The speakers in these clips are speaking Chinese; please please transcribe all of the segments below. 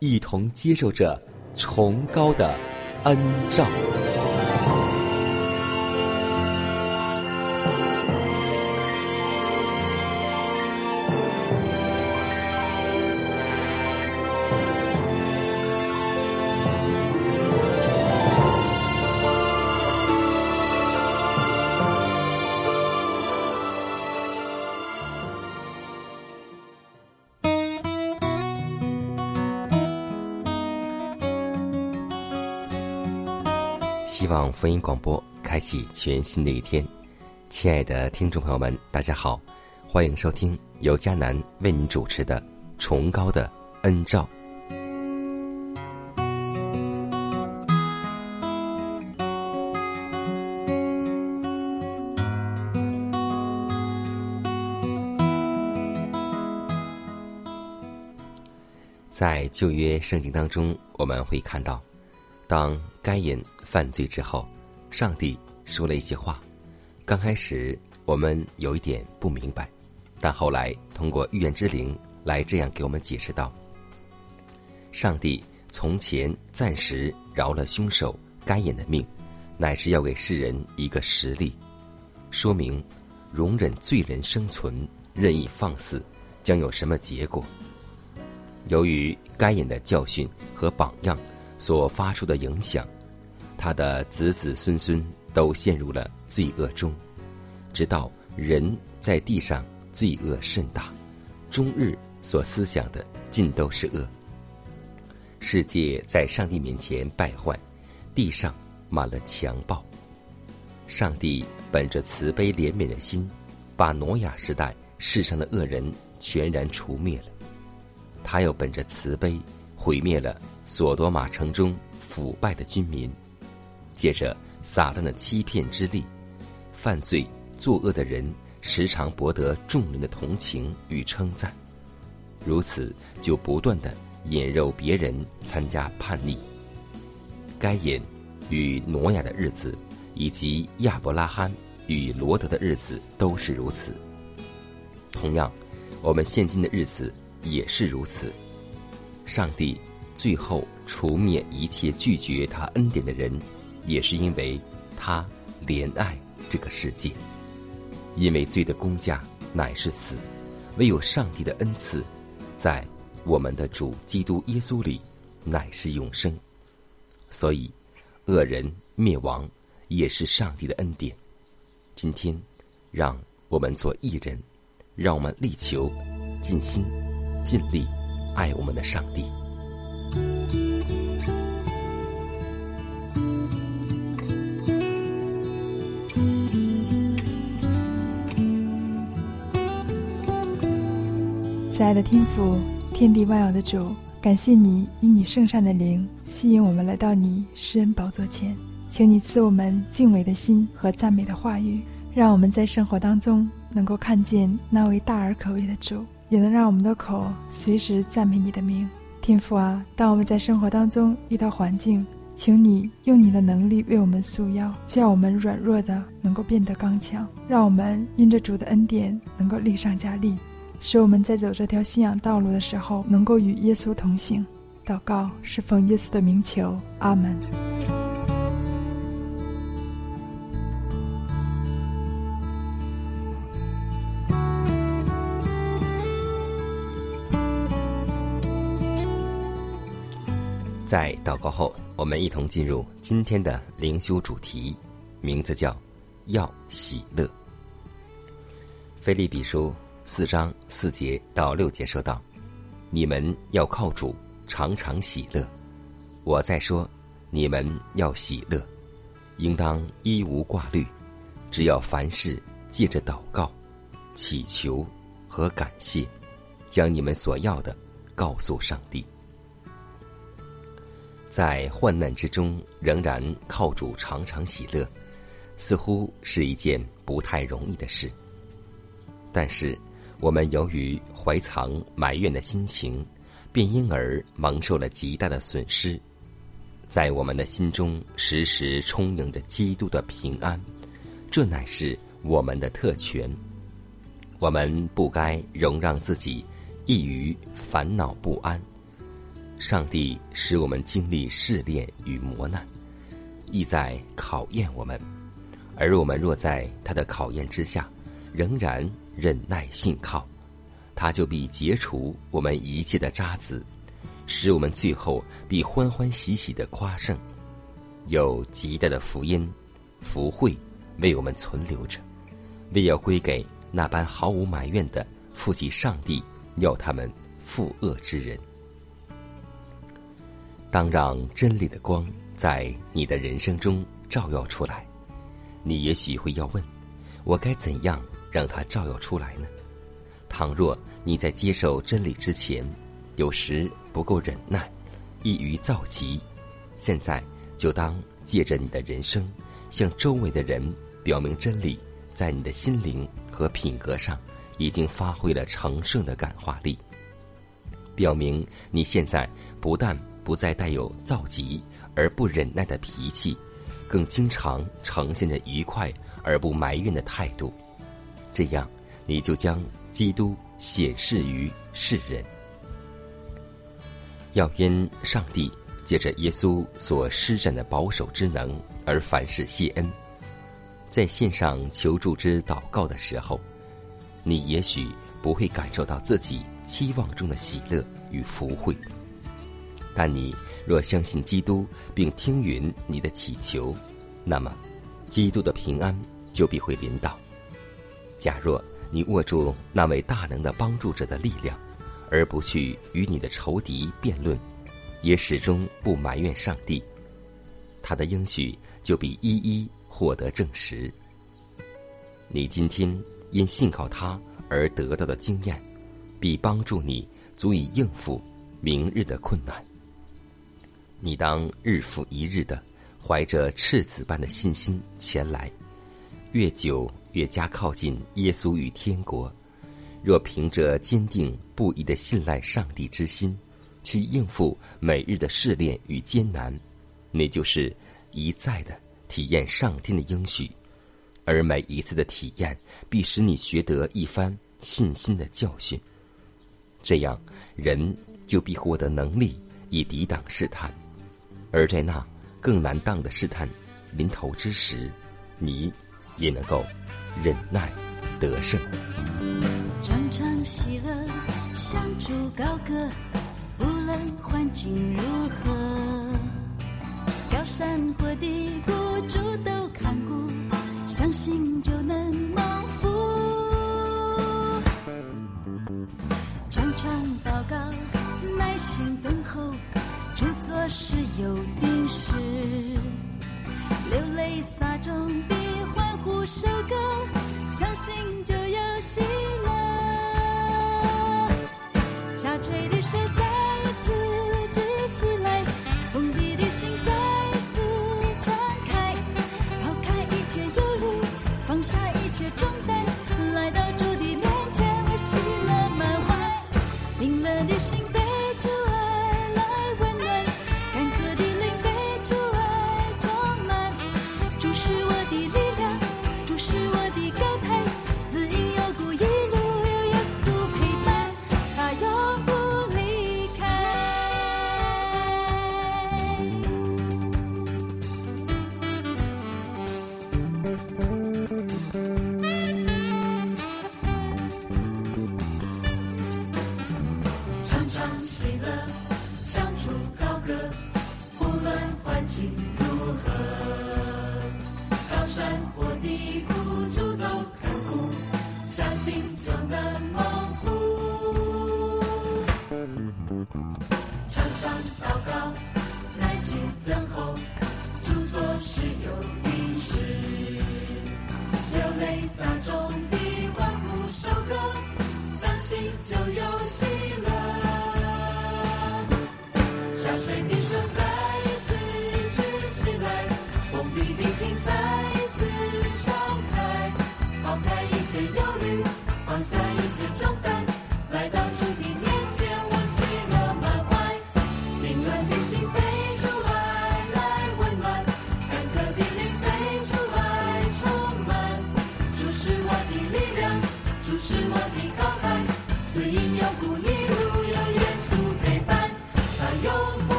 一同接受着崇高的恩照。希望福音广播开启全新的一天，亲爱的听众朋友们，大家好，欢迎收听由迦南为您主持的《崇高的恩照》。在旧约圣经当中，我们会看到，当该隐犯罪之后，上帝说了一些话。刚开始我们有一点不明白，但后来通过预言之灵来这样给我们解释道：上帝从前暂时饶了凶手该隐的命，乃是要给世人一个实例，说明容忍罪人生存、任意放肆将有什么结果。由于该隐的教训和榜样所发出的影响，他的子子孙孙都陷入了罪恶中，直到人在地上罪恶甚大，终日所思想的尽都是恶。世界在上帝面前败坏，地上满了强暴。上帝本着慈悲怜悯的心，把挪亚时代世上的恶人全然除灭了。他又本着慈悲，毁灭了索多玛城中腐败的军民。借着撒旦的欺骗之力，犯罪作恶的人时常博得众人的同情与称赞，如此就不断的引诱别人参加叛逆。该隐与挪亚的日子，以及亚伯拉罕与罗德的日子都是如此。同样，我们现今的日子也是如此。上帝最后除灭一切拒绝他恩典的人。也是因为他怜爱这个世界，因为罪的工价乃是死，唯有上帝的恩赐，在我们的主基督耶稣里乃是永生。所以，恶人灭亡也是上帝的恩典。今天，让我们做义人，让我们力求尽心尽力爱我们的上帝。亲爱的天父，天地万有的主，感谢你以你圣善的灵吸引我们来到你施恩宝座前，请你赐我们敬畏的心和赞美的话语，让我们在生活当中能够看见那位大而可畏的主，也能让我们的口随时赞美你的名。天父啊，当我们在生活当中遇到环境，请你用你的能力为我们束腰，叫我们软弱的能够变得刚强，让我们因着主的恩典能够力上加力。使我们在走这条信仰道路的时候，能够与耶稣同行，祷告是奉耶稣的名求。阿门。在祷告后，我们一同进入今天的灵修主题，名字叫要喜乐。菲利比书。四章四节到六节说道：“你们要靠主，常常喜乐。我在说，你们要喜乐，应当一无挂虑，只要凡事借着祷告、祈求和感谢，将你们所要的告诉上帝。在患难之中，仍然靠主常常喜乐，似乎是一件不太容易的事。但是，我们由于怀藏埋怨的心情，便因而蒙受了极大的损失。在我们的心中时时充盈着基督的平安，这乃是我们的特权。我们不该容让自己易于烦恼不安。上帝使我们经历试炼与磨难，意在考验我们；而我们若在他的考验之下，仍然忍耐信靠，他就必解除我们一切的渣滓，使我们最后必欢欢喜喜的夸胜，有极大的福音、福慧为我们存留着，为要归给那般毫无埋怨的负起上帝要他们负恶之人。当让真理的光在你的人生中照耀出来，你也许会要问：我该怎样让它照耀出来呢？倘若你在接受真理之前，有时不够忍耐，易于躁急，现在就当借着你的人生，向周围的人表明真理，在你的心灵和品格上已经发挥了成圣的感化力，表明你现在不但。不再带有躁急而不忍耐的脾气，更经常呈现着愉快而不埋怨的态度。这样，你就将基督显示于世人。要因上帝借着耶稣所施展的保守之能而凡事谢恩。在线上求助之祷告的时候，你也许不会感受到自己期望中的喜乐与福慧。但你若相信基督，并听允你的祈求，那么，基督的平安就必会临到。假若你握住那位大能的帮助者的力量，而不去与你的仇敌辩论，也始终不埋怨上帝，他的应许就必一一获得证实。你今天因信靠他而得到的经验，必帮助你足以应付明日的困难。你当日复一日的怀着赤子般的信心前来，越久越加靠近耶稣与天国。若凭着坚定不移的信赖上帝之心，去应付每日的试炼与艰难，那就是一再的体验上天的应许，而每一次的体验必使你学得一番信心的教训。这样，人就必获得能力以抵挡试探。而在那更难当的试探临头之时，你也能够忍耐得胜。常常喜乐，相处高歌，无论环境如何，高山或低谷，主都看顾，相信就能蒙福。常常祷告，耐心等候。著作是有定时，流泪洒种比欢呼收割，心就有喜乐。下垂的手再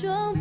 说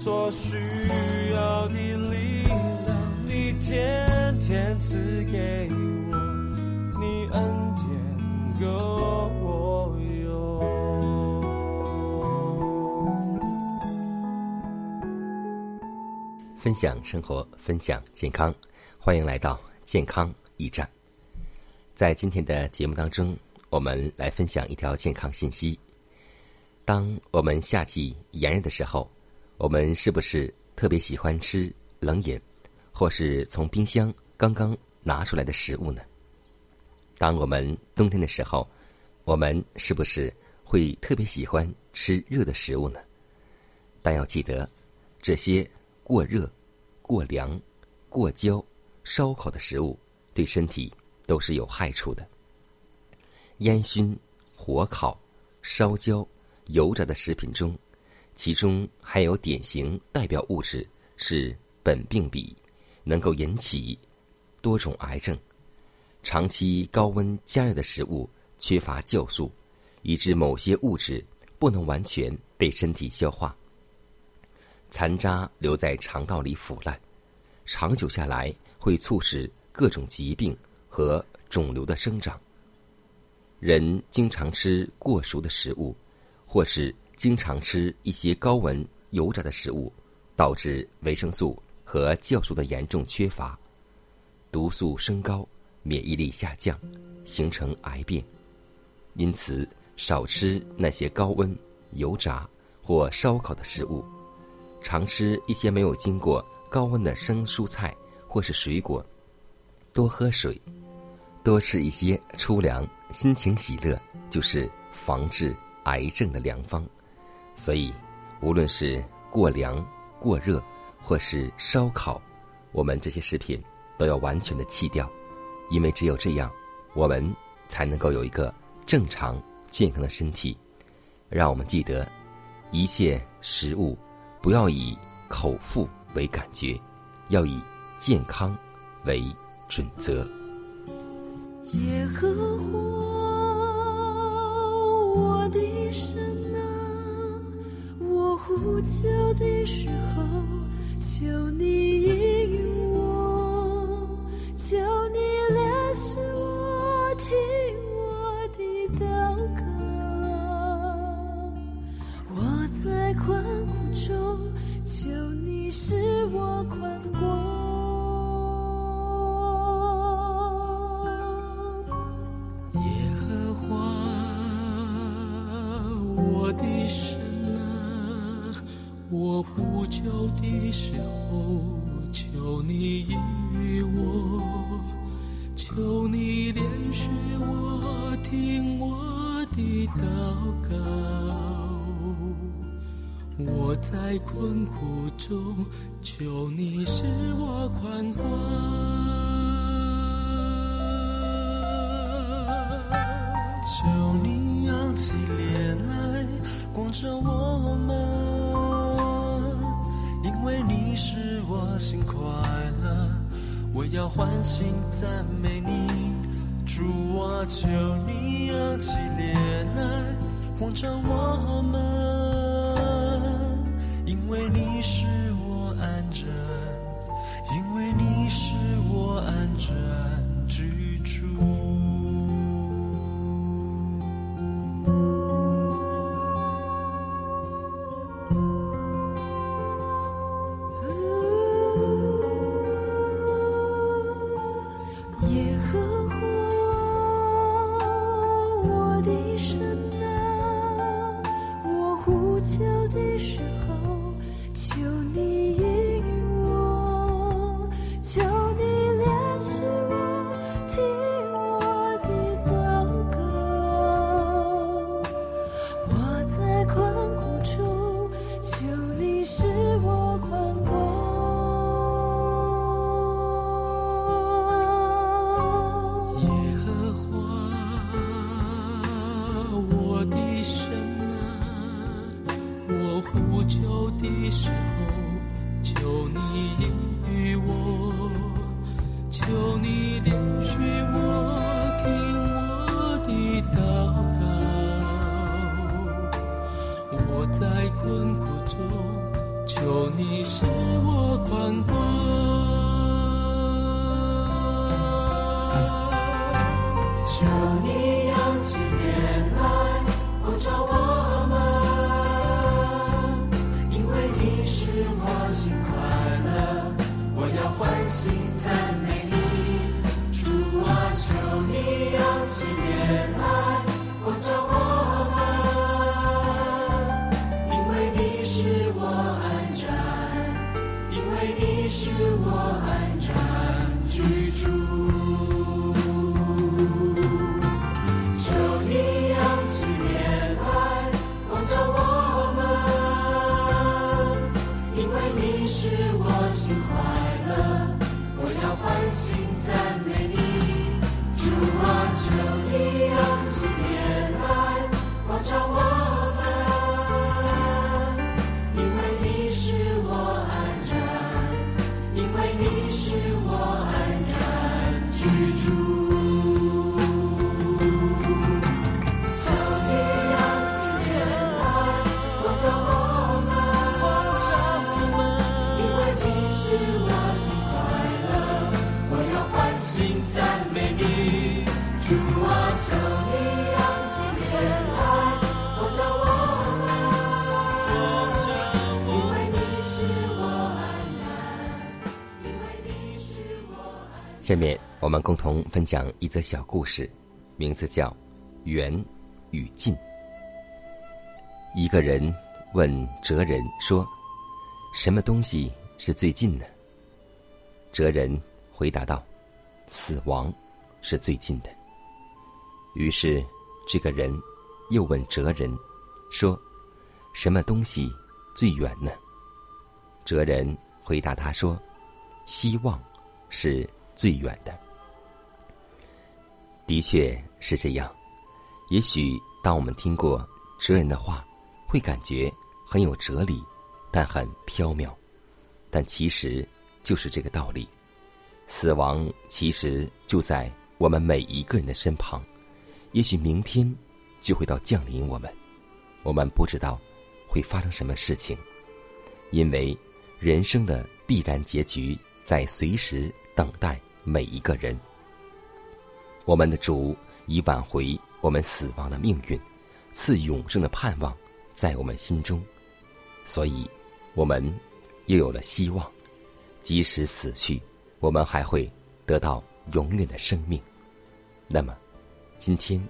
所需要的力量，你天天赐给我，你恩典够我用。分享生活，分享健康，欢迎来到健康驿站。在今天的节目当中，我们来分享一条健康信息。当我们夏季炎热的时候，我们是不是特别喜欢吃冷饮，或是从冰箱刚刚拿出来的食物呢？当我们冬天的时候，我们是不是会特别喜欢吃热的食物呢？但要记得，这些过热、过凉、过焦、烧烤的食物对身体都是有害处的。烟熏、火烤、烧焦、油炸的食品中，其中还有典型代表物质是苯并芘，能够引起多种癌症。长期高温加热的食物缺乏酵素，以致某些物质不能完全被身体消化，残渣留在肠道里腐烂，长久下来会促使各种疾病和肿瘤的生长。人经常吃过熟的食物，或是经常吃一些高温油炸的食物，导致维生素和酵素的严重缺乏，毒素升高。免疫力下降，形成癌变。因此，少吃那些高温、油炸或烧烤的食物，常吃一些没有经过高温的生蔬菜或是水果，多喝水，多吃一些粗粮，心情喜乐就是防治癌症的良方。所以，无论是过凉、过热，或是烧烤，我们这些食品都要完全的弃掉。因为只有这样，我们才能够有一个正常健康的身体。让我们记得，一切食物不要以口腹为感觉，要以健康为准则。耶和华，我的神啊，呼救的时候，求你应我，求你。怜惜我听在困苦中，求你使我宽广。求你扬起脸来，光照我们，因为你使我心快乐。我要欢喜赞美你，主啊，求你扬起脸来，光照我们，你是下面我们共同分享一则小故事，名字叫《缘与尽》。一个人问哲人说：“什么东西是最近呢？”哲人回答道：“死亡是最近的。”于是这个人又问哲人说：“什么东西最远呢？”哲人回答他说：“希望是。”最远的，的确是这样。也许当我们听过哲人的话，会感觉很有哲理，但很飘渺。但其实就是这个道理。死亡其实就在我们每一个人的身旁，也许明天就会到降临我们。我们不知道会发生什么事情，因为人生的必然结局在随时等待。每一个人，我们的主已挽回我们死亡的命运，赐永生的盼望在我们心中，所以，我们又有了希望。即使死去，我们还会得到永远的生命。那么，今天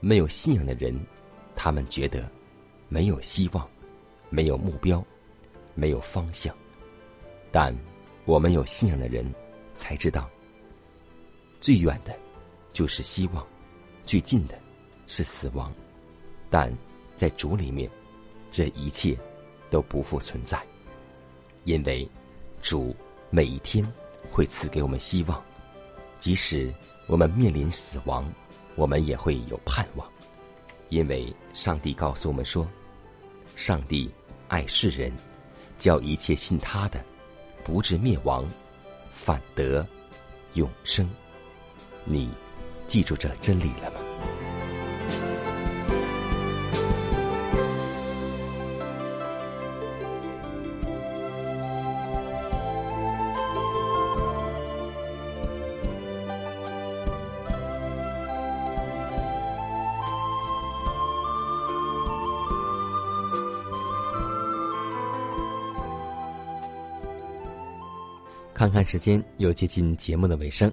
没有信仰的人，他们觉得没有希望，没有目标，没有方向。但我们有信仰的人才知道。最远的，就是希望；最近的，是死亡。但在主里面，这一切都不复存在，因为主每一天会赐给我们希望。即使我们面临死亡，我们也会有盼望，因为上帝告诉我们说：“上帝爱世人，叫一切信他的，不至灭亡，反得永生。”你记住这真理了吗？看看时间，又接近节目的尾声。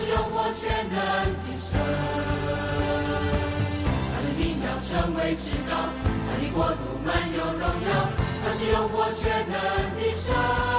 是用我全能的神。他的名要成为至高，他的国度满有荣耀。他是用我全能的神。